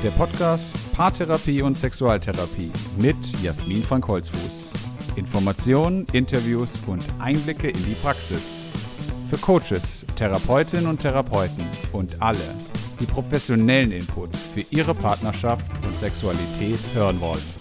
Der Podcast Paartherapie und Sexualtherapie mit Jasmin van Holzfuß. Informationen, Interviews und Einblicke in die Praxis. Für Coaches, Therapeutinnen und Therapeuten und alle, die professionellen Input für ihre Partnerschaft und Sexualität hören wollen.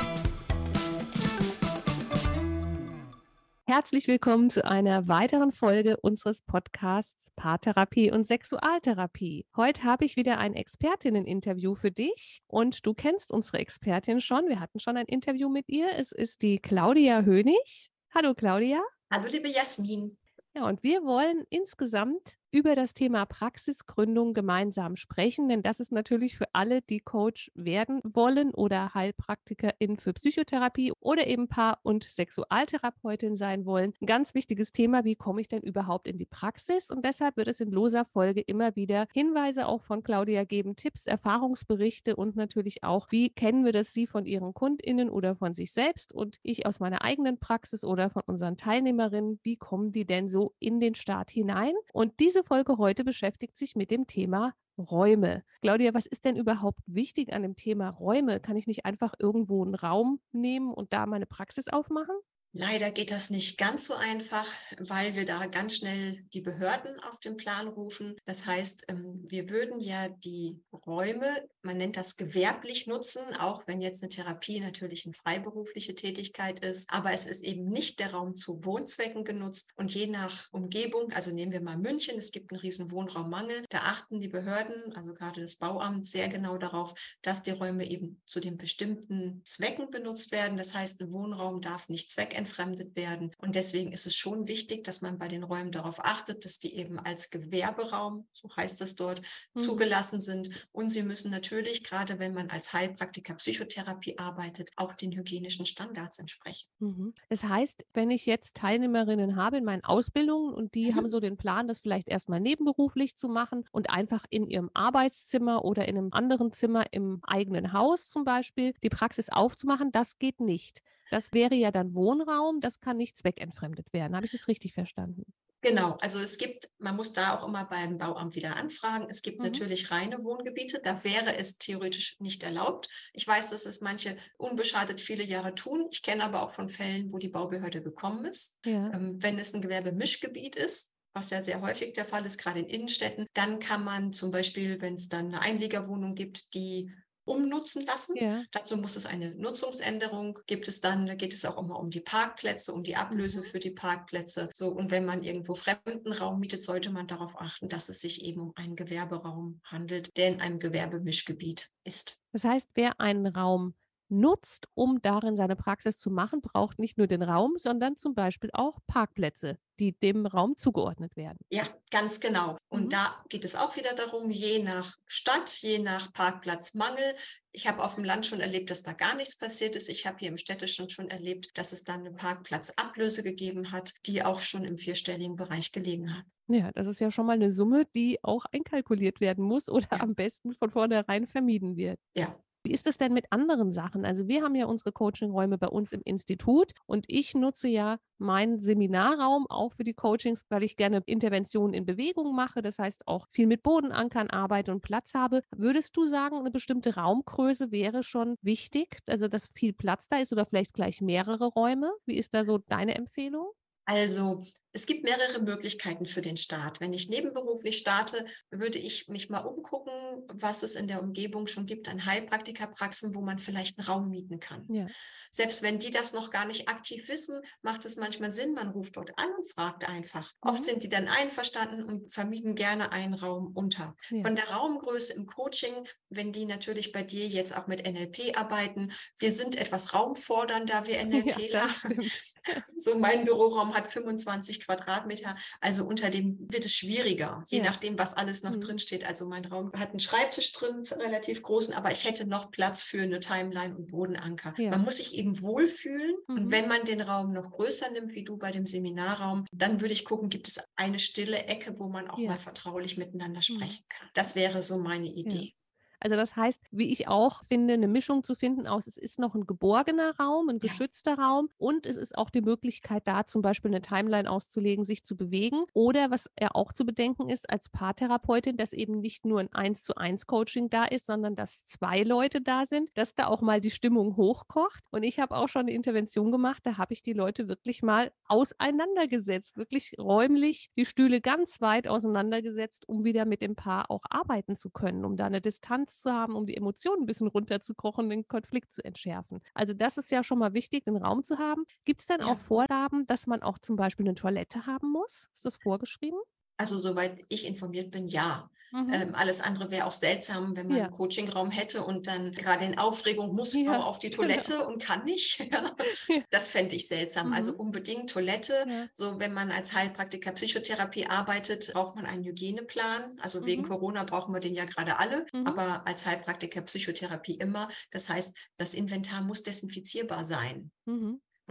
Herzlich willkommen zu einer weiteren Folge unseres Podcasts Paartherapie und Sexualtherapie. Heute habe ich wieder ein Expertinnen-Interview für dich und du kennst unsere Expertin schon. Wir hatten schon ein Interview mit ihr. Es ist die Claudia Hönig. Hallo Claudia. Hallo liebe Jasmin. Ja, und wir wollen insgesamt über das Thema Praxisgründung gemeinsam sprechen, denn das ist natürlich für alle, die Coach werden wollen oder Heilpraktikerin für Psychotherapie oder eben Paar- und Sexualtherapeutin sein wollen, ein ganz wichtiges Thema, wie komme ich denn überhaupt in die Praxis? Und deshalb wird es in loser Folge immer wieder Hinweise auch von Claudia geben, Tipps, Erfahrungsberichte und natürlich auch, wie kennen wir das Sie von Ihren KundInnen oder von sich selbst und ich aus meiner eigenen Praxis oder von unseren Teilnehmerinnen, wie kommen die denn so in den Start hinein? Und diese diese Folge heute beschäftigt sich mit dem Thema Räume. Claudia, was ist denn überhaupt wichtig an dem Thema Räume? Kann ich nicht einfach irgendwo einen Raum nehmen und da meine Praxis aufmachen? Leider geht das nicht ganz so einfach, weil wir da ganz schnell die Behörden auf den Plan rufen. Das heißt, ähm, wir würden ja die Räume, man nennt das gewerblich nutzen, auch wenn jetzt eine Therapie natürlich eine freiberufliche Tätigkeit ist. Aber es ist eben nicht der Raum zu Wohnzwecken genutzt. Und je nach Umgebung, also nehmen wir mal München, es gibt einen riesen Wohnraummangel, da achten die Behörden, also gerade das Bauamt, sehr genau darauf, dass die Räume eben zu den bestimmten Zwecken benutzt werden. Das heißt, ein Wohnraum darf nicht zweckentfremdet entfremdet werden. Und deswegen ist es schon wichtig, dass man bei den Räumen darauf achtet, dass die eben als Gewerberaum, so heißt es dort, mhm. zugelassen sind. Und sie müssen natürlich, gerade wenn man als Heilpraktiker Psychotherapie arbeitet, auch den hygienischen Standards entsprechen. Mhm. Das heißt, wenn ich jetzt Teilnehmerinnen habe in meinen Ausbildungen und die mhm. haben so den Plan, das vielleicht erstmal nebenberuflich zu machen und einfach in ihrem Arbeitszimmer oder in einem anderen Zimmer im eigenen Haus zum Beispiel die Praxis aufzumachen, das geht nicht. Das wäre ja dann Wohnraum, das kann nicht zweckentfremdet werden. Habe ich das richtig verstanden? Genau, also es gibt, man muss da auch immer beim Bauamt wieder anfragen. Es gibt mhm. natürlich reine Wohngebiete, da wäre es theoretisch nicht erlaubt. Ich weiß, dass es manche unbeschadet viele Jahre tun. Ich kenne aber auch von Fällen, wo die Baubehörde gekommen ist. Ja. Ähm, wenn es ein Gewerbemischgebiet ist, was ja sehr häufig der Fall ist, gerade in Innenstädten, dann kann man zum Beispiel, wenn es dann eine Einliegerwohnung gibt, die umnutzen lassen. Ja. Dazu muss es eine Nutzungsänderung, gibt es dann, da geht es auch immer um die Parkplätze, um die Ablöse mhm. für die Parkplätze. So, und wenn man irgendwo fremden Raum mietet, sollte man darauf achten, dass es sich eben um einen Gewerberaum handelt, der in einem Gewerbemischgebiet ist. Das heißt, wer einen Raum nutzt, um darin seine Praxis zu machen, braucht nicht nur den Raum, sondern zum Beispiel auch Parkplätze, die dem Raum zugeordnet werden. Ja, ganz genau. Und mhm. da geht es auch wieder darum, je nach Stadt, je nach Parkplatzmangel. Ich habe auf dem Land schon erlebt, dass da gar nichts passiert ist. Ich habe hier im Städtischen schon erlebt, dass es dann eine Parkplatzablöse gegeben hat, die auch schon im vierstelligen Bereich gelegen hat. Ja, das ist ja schon mal eine Summe, die auch einkalkuliert werden muss oder ja. am besten von vornherein vermieden wird. Ja, wie ist es denn mit anderen Sachen? Also wir haben ja unsere Coachingräume bei uns im Institut und ich nutze ja meinen Seminarraum auch für die Coachings, weil ich gerne Interventionen in Bewegung mache, das heißt auch viel mit Bodenankern arbeite und Platz habe. Würdest du sagen, eine bestimmte Raumgröße wäre schon wichtig, also dass viel Platz da ist oder vielleicht gleich mehrere Räume? Wie ist da so deine Empfehlung? Also es gibt mehrere Möglichkeiten für den Start. Wenn ich nebenberuflich starte, würde ich mich mal umgucken, was es in der Umgebung schon gibt an Heilpraktikerpraxen, wo man vielleicht einen Raum mieten kann. Ja. Selbst wenn die das noch gar nicht aktiv wissen, macht es manchmal Sinn, man ruft dort an und fragt einfach. Mhm. Oft sind die dann einverstanden und vermieten gerne einen Raum unter. Ja. Von der Raumgröße im Coaching, wenn die natürlich bei dir jetzt auch mit NLP arbeiten, wir sind etwas raumfordernder, wir NLPler. Ja, so mein Büroraum hat 25 Quadratmeter. Also unter dem wird es schwieriger, je ja. nachdem, was alles noch mhm. drin steht. Also mein Raum hat einen Schreibtisch drin, relativ großen, aber ich hätte noch Platz für eine Timeline und Bodenanker. Ja. Man muss sich eben wohlfühlen. Mhm. Und wenn man den Raum noch größer nimmt, wie du bei dem Seminarraum, dann würde ich gucken, gibt es eine stille Ecke, wo man auch ja. mal vertraulich miteinander mhm. sprechen kann. Das wäre so meine Idee. Also das heißt, wie ich auch finde, eine Mischung zu finden aus, es ist noch ein geborgener Raum, ein geschützter ja. Raum und es ist auch die Möglichkeit da zum Beispiel eine Timeline auszulegen, sich zu bewegen. Oder was ja auch zu bedenken ist als Paartherapeutin, dass eben nicht nur ein 1 zu 1 Coaching da ist, sondern dass zwei Leute da sind, dass da auch mal die Stimmung hochkocht. Und ich habe auch schon eine Intervention gemacht, da habe ich die Leute wirklich mal auseinandergesetzt, wirklich räumlich die Stühle ganz weit auseinandergesetzt, um wieder mit dem Paar auch arbeiten zu können, um da eine Distanz zu haben, um die Emotionen ein bisschen runterzukochen, den Konflikt zu entschärfen. Also das ist ja schon mal wichtig, einen Raum zu haben. Gibt es dann ja. auch Vorgaben, dass man auch zum Beispiel eine Toilette haben muss? Ist das vorgeschrieben? Also soweit ich informiert bin, ja. Mhm. Ähm, alles andere wäre auch seltsam, wenn man ja. einen Coachingraum hätte und dann gerade in Aufregung muss ja. Frau auf die genau. Toilette genau. und kann nicht. das fände ich seltsam. Also mhm. Also unbedingt Toilette. Ja. So, wenn man als Heilpraktiker Psychotherapie arbeitet, braucht man einen Hygieneplan. Also wegen mhm. Corona brauchen wir den ja gerade alle, mhm. aber als Heilpraktiker Psychotherapie immer. Das heißt, das Inventar muss desinfizierbar sein.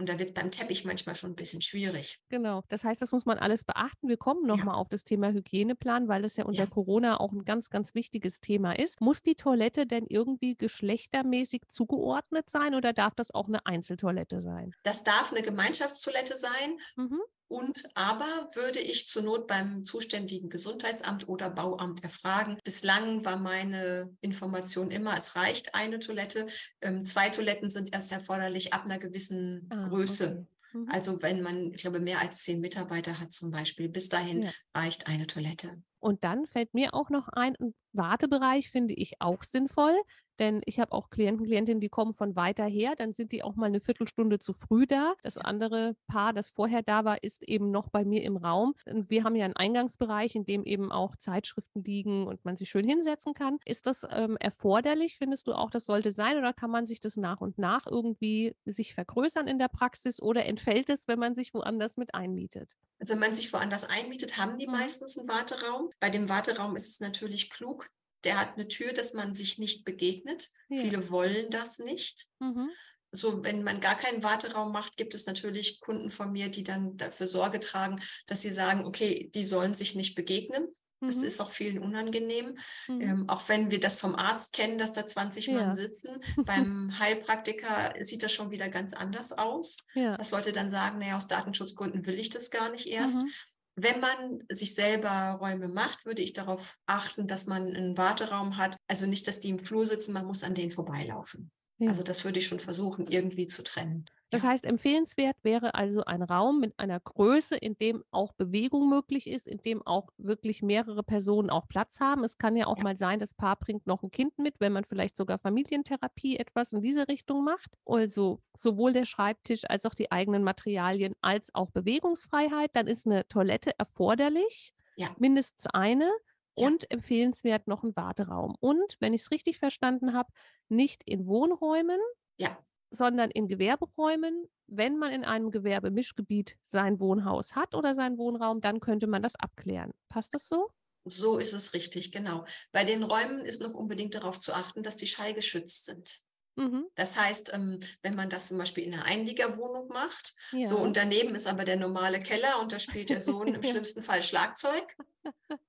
Und da wird es beim Teppich manchmal schon ein bisschen schwierig. Genau. Das heißt, das muss man alles beachten. Wir kommen nochmal ja. auf das Thema Hygieneplan, weil das ja unter ja. Corona auch ein ganz, ganz wichtiges Thema ist. Muss die Toilette denn irgendwie geschlechtermäßig zugeordnet sein oder darf das auch eine Einzeltoilette sein? Das darf eine Gemeinschaftstoilette sein. Mhm. Und aber würde ich zur Not beim zuständigen Gesundheitsamt oder Bauamt erfragen. Bislang war meine Information immer, es reicht eine Toilette. Ähm, zwei Toiletten sind erst erforderlich ab einer gewissen ah, Größe. Okay. Mhm. Also wenn man, ich glaube, mehr als zehn Mitarbeiter hat zum Beispiel, bis dahin ja. reicht eine Toilette. Und dann fällt mir auch noch ein, ein Wartebereich finde ich auch sinnvoll. Denn ich habe auch Klienten, Klientinnen, die kommen von weiter her, dann sind die auch mal eine Viertelstunde zu früh da. Das andere Paar, das vorher da war, ist eben noch bei mir im Raum. Und wir haben ja einen Eingangsbereich, in dem eben auch Zeitschriften liegen und man sich schön hinsetzen kann. Ist das ähm, erforderlich? Findest du auch, das sollte sein oder kann man sich das nach und nach irgendwie sich vergrößern in der Praxis oder entfällt es, wenn man sich woanders mit einmietet? Also wenn man sich woanders einmietet, haben die mhm. meistens einen Warteraum. Bei dem Warteraum ist es natürlich klug, der hat eine Tür, dass man sich nicht begegnet. Ja. Viele wollen das nicht. Mhm. So, wenn man gar keinen Warteraum macht, gibt es natürlich Kunden von mir, die dann dafür Sorge tragen, dass sie sagen, okay, die sollen sich nicht begegnen. Das mhm. ist auch vielen unangenehm. Mhm. Ähm, auch wenn wir das vom Arzt kennen, dass da 20 ja. Mann sitzen. Beim Heilpraktiker sieht das schon wieder ganz anders aus. Ja. Dass Leute dann sagen, naja, aus Datenschutzgründen will ich das gar nicht erst. Mhm. Wenn man sich selber Räume macht, würde ich darauf achten, dass man einen Warteraum hat. Also nicht, dass die im Flur sitzen, man muss an denen vorbeilaufen. Ja. Also das würde ich schon versuchen, irgendwie zu trennen. Das heißt, empfehlenswert wäre also ein Raum mit einer Größe, in dem auch Bewegung möglich ist, in dem auch wirklich mehrere Personen auch Platz haben. Es kann ja auch ja. mal sein, das Paar bringt noch ein Kind mit, wenn man vielleicht sogar Familientherapie etwas in diese Richtung macht. Also sowohl der Schreibtisch als auch die eigenen Materialien als auch Bewegungsfreiheit. Dann ist eine Toilette erforderlich, ja. mindestens eine. Ja. Und empfehlenswert noch ein Warteraum. Und wenn ich es richtig verstanden habe, nicht in Wohnräumen, ja sondern in Gewerberäumen. Wenn man in einem Gewerbemischgebiet sein Wohnhaus hat oder seinen Wohnraum, dann könnte man das abklären. Passt das so? So ist es richtig, genau. Bei den Räumen ist noch unbedingt darauf zu achten, dass die schallgeschützt sind. Mhm. Das heißt, ähm, wenn man das zum Beispiel in einer Einliegerwohnung macht, ja. so und daneben ist aber der normale Keller und da spielt der Sohn im schlimmsten Fall Schlagzeug.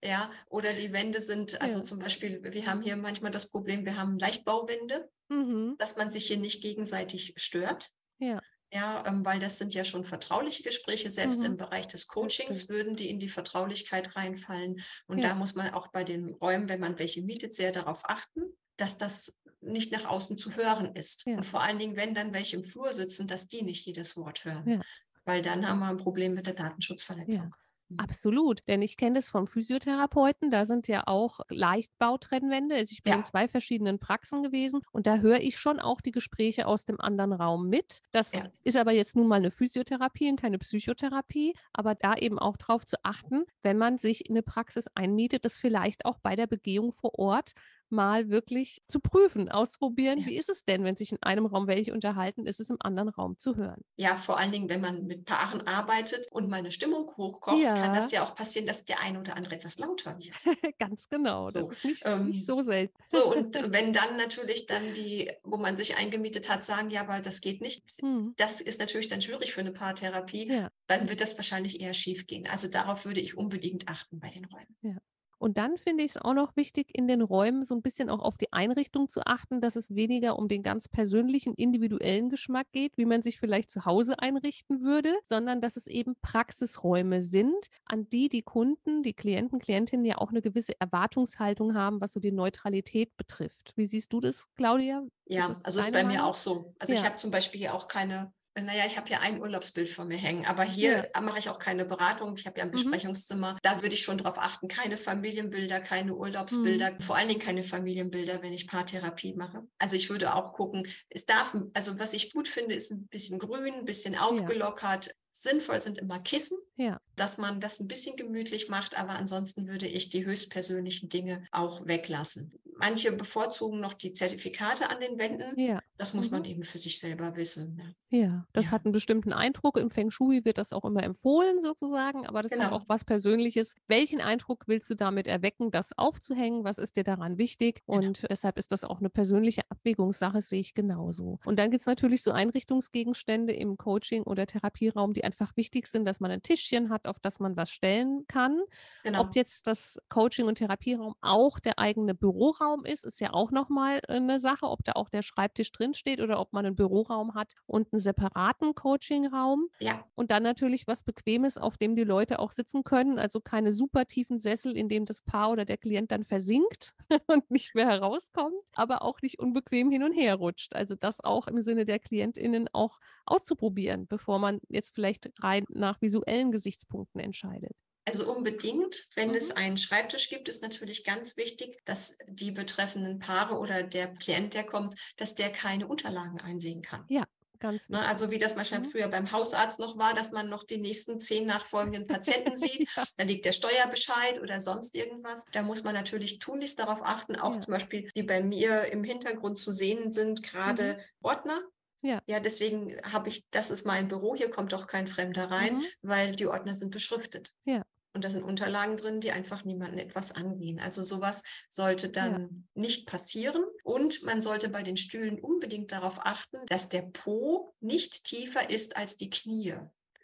Ja, oder die Wände sind, also ja. zum Beispiel, wir haben hier manchmal das Problem, wir haben Leichtbauwände, mhm. dass man sich hier nicht gegenseitig stört. Ja. Ja, ähm, weil das sind ja schon vertrauliche Gespräche. Selbst mhm. im Bereich des Coachings würden die in die Vertraulichkeit reinfallen. Und ja. da muss man auch bei den Räumen, wenn man welche mietet, sehr darauf achten, dass das nicht nach außen zu hören ist. Ja. Und vor allen Dingen, wenn dann welche im Flur sitzen, dass die nicht jedes Wort hören. Ja. Weil dann haben wir ein Problem mit der Datenschutzverletzung. Mhm. Absolut, denn ich kenne das vom Physiotherapeuten, da sind ja auch Leichtbautrennwände. Also ich bin ja. in zwei verschiedenen Praxen gewesen und da höre ich schon auch die Gespräche aus dem anderen Raum mit. Das ja. ist aber jetzt nun mal eine Physiotherapie und keine Psychotherapie, aber da eben auch darauf zu achten, wenn man sich in eine Praxis einmietet, das vielleicht auch bei der Begehung vor Ort mal wirklich zu prüfen, ausprobieren. Ja. Wie ist es denn, wenn sich in einem Raum welche unterhalten, ist es im anderen Raum zu hören? Ja, vor allen Dingen, wenn man mit Paaren arbeitet und meine Stimmung hochkocht, ja. kann das ja auch passieren, dass der eine oder andere etwas lauter wird. Ganz genau. So, das ist nicht, ähm, nicht, so selten. So, und wenn dann natürlich dann die, wo man sich eingemietet hat, sagen, ja, aber das geht nicht, mhm. das ist natürlich dann schwierig für eine Paartherapie, ja. dann wird das wahrscheinlich eher schief gehen. Also darauf würde ich unbedingt achten bei den Räumen. Ja. Und dann finde ich es auch noch wichtig, in den Räumen so ein bisschen auch auf die Einrichtung zu achten, dass es weniger um den ganz persönlichen, individuellen Geschmack geht, wie man sich vielleicht zu Hause einrichten würde, sondern dass es eben Praxisräume sind, an die die Kunden, die Klienten, Klientinnen ja auch eine gewisse Erwartungshaltung haben, was so die Neutralität betrifft. Wie siehst du das, Claudia? Ja, ist also ist bei Meinung? mir auch so. Also ja. ich habe zum Beispiel hier auch keine naja, ich habe ja ein Urlaubsbild von mir hängen, aber hier ja. mache ich auch keine Beratung. Ich habe ja ein mhm. Besprechungszimmer. Mhm. Da würde ich schon darauf achten, keine Familienbilder, keine Urlaubsbilder, mhm. vor allen Dingen keine Familienbilder, wenn ich Paartherapie mache. Also ich würde auch gucken, es darf, also was ich gut finde, ist ein bisschen grün, ein bisschen aufgelockert. Ja. Sinnvoll sind immer Kissen, ja. dass man das ein bisschen gemütlich macht, aber ansonsten würde ich die höchstpersönlichen Dinge auch weglassen. Manche bevorzugen noch die Zertifikate an den Wänden. Ja. Das muss mhm. man eben für sich selber wissen. Ne? Ja, das ja. hat einen bestimmten Eindruck. Im Feng Shui wird das auch immer empfohlen sozusagen, aber das genau. hat auch was Persönliches. Welchen Eindruck willst du damit erwecken, das aufzuhängen? Was ist dir daran wichtig? Genau. Und deshalb ist das auch eine persönliche Abwägungssache, sehe ich genauso. Und dann gibt es natürlich so Einrichtungsgegenstände im Coaching oder Therapieraum, die einfach wichtig sind, dass man ein Tischchen hat, auf das man was stellen kann. Genau. Ob jetzt das Coaching- und Therapieraum auch der eigene Büroraum Büroraum ist, ist ja auch nochmal eine äh, Sache, ob da auch der Schreibtisch drin steht oder ob man einen Büroraum hat und einen separaten Coachingraum. Ja. Und dann natürlich was Bequemes, auf dem die Leute auch sitzen können. Also keine super tiefen Sessel, in dem das Paar oder der Klient dann versinkt und nicht mehr herauskommt, aber auch nicht unbequem hin und her rutscht. Also das auch im Sinne der KlientInnen auch auszuprobieren, bevor man jetzt vielleicht rein nach visuellen Gesichtspunkten entscheidet. Also unbedingt, wenn mhm. es einen Schreibtisch gibt, ist natürlich ganz wichtig, dass die betreffenden Paare oder der Klient, der kommt, dass der keine Unterlagen einsehen kann. Ja, Ganz ne, also wie das manchmal mhm. früher beim Hausarzt noch war, dass man noch die nächsten zehn nachfolgenden Patienten sieht. ja. Da liegt der Steuerbescheid oder sonst irgendwas. Da muss man natürlich tunlichst darauf achten, auch ja. zum Beispiel, wie bei mir im Hintergrund zu sehen sind, gerade mhm. Ordner. Ja. ja, deswegen habe ich, das ist mein Büro, hier kommt doch kein Fremder rein, mhm. weil die Ordner sind beschriftet. Ja. Und da sind Unterlagen drin, die einfach niemanden etwas angehen. Also sowas sollte dann ja. nicht passieren. Und man sollte bei den Stühlen unbedingt darauf achten, dass der Po nicht tiefer ist als die Knie.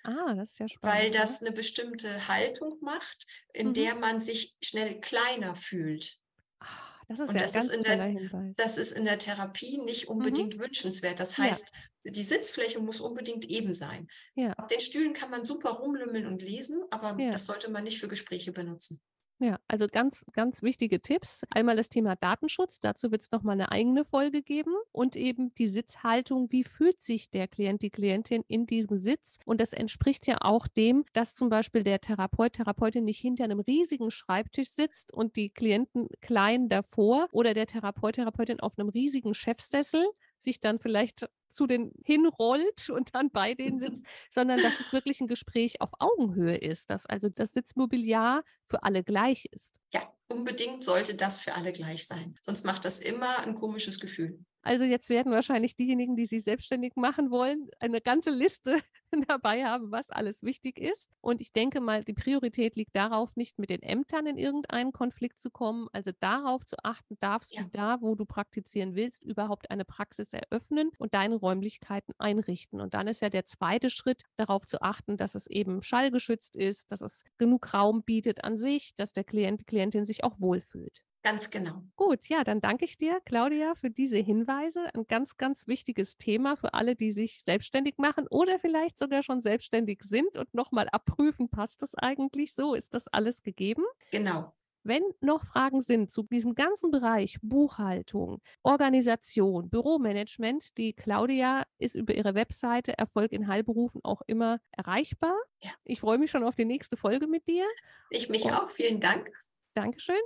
Ah, das ist ja spannend. Weil das eine bestimmte Haltung macht, in mhm. der man sich schnell kleiner fühlt. Ah. Das ist und ja das, ganz ist in der, das ist in der Therapie nicht mhm. unbedingt mhm. wünschenswert. Das heißt, ja. die Sitzfläche muss unbedingt eben sein. Ja. Auf den Stühlen kann man super rumlümmeln und lesen, aber das sollte man nicht für Gespräche benutzen. Ja, also ganz, ganz wichtige Tipps. Einmal das Thema Datenschutz, dazu wird es nochmal eine eigene Folge geben und eben die Sitzhaltung, wie fühlt sich der Klient, die Klientin in diesem Sitz? Und das entspricht ja auch dem, dass zum Beispiel der Therapeut, Therapeutin nicht hinter einem riesigen Schreibtisch sitzt und die Klienten klein davor oder der Therapeut, Therapeutin auf einem riesigen Chefsessel, sich dann vielleicht zu den hinrollt und dann bei denen sitzt, sondern dass es wirklich ein Gespräch auf Augenhöhe ist, dass also das Sitzmobiliar für alle gleich ist. Ja, unbedingt sollte das für alle gleich sein. Sonst macht das immer ein komisches Gefühl. Also jetzt werden wahrscheinlich diejenigen, die sich selbstständig machen wollen, eine ganze Liste dabei haben, was alles wichtig ist. Und ich denke mal, die Priorität liegt darauf, nicht mit den Ämtern in irgendeinen Konflikt zu kommen. Also darauf zu achten, darfst ja. du da, wo du praktizieren willst, überhaupt eine Praxis eröffnen und deine Räumlichkeiten einrichten. Und dann ist ja der zweite Schritt, darauf zu achten, dass es eben schallgeschützt ist, dass es genug Raum bietet an sich, dass der Klient, die Klientin sich auch wohlfühlt. Ganz genau. Gut, ja, dann danke ich dir, Claudia, für diese Hinweise. Ein ganz, ganz wichtiges Thema für alle, die sich selbstständig machen oder vielleicht sogar schon selbstständig sind und nochmal abprüfen, passt das eigentlich so? Ist das alles gegeben? Genau. Wenn noch Fragen sind zu diesem ganzen Bereich Buchhaltung, Organisation, Büromanagement, die Claudia ist über ihre Webseite Erfolg in Heilberufen auch immer erreichbar. Ja. Ich freue mich schon auf die nächste Folge mit dir. Ich mich Und auch. Vielen Dank. Dankeschön.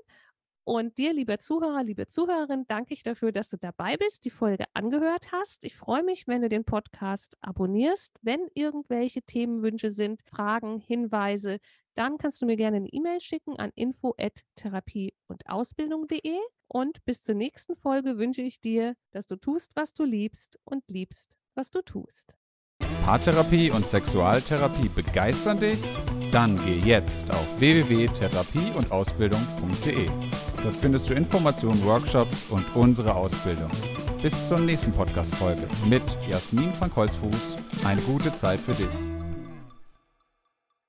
Und dir, lieber Zuhörer, liebe Zuhörerin, danke ich dafür, dass du dabei bist, die Folge angehört hast. Ich freue mich, wenn du den Podcast abonnierst. Wenn irgendwelche Themenwünsche sind, Fragen, Hinweise, dann kannst du mir gerne eine E-Mail schicken an info@therapie und Ausbildung.de. Und bis zur nächsten Folge wünsche ich dir, dass du tust, was du liebst und liebst, was du tust. Paartherapie und Sexualtherapie begeistern dich? Dann geh jetzt auf www.therapie-und-ausbildung.de. Dort findest du Informationen, Workshops und unsere Ausbildung. Bis zur nächsten Podcast-Folge mit Jasmin Frank Holzfuß. Eine gute Zeit für dich.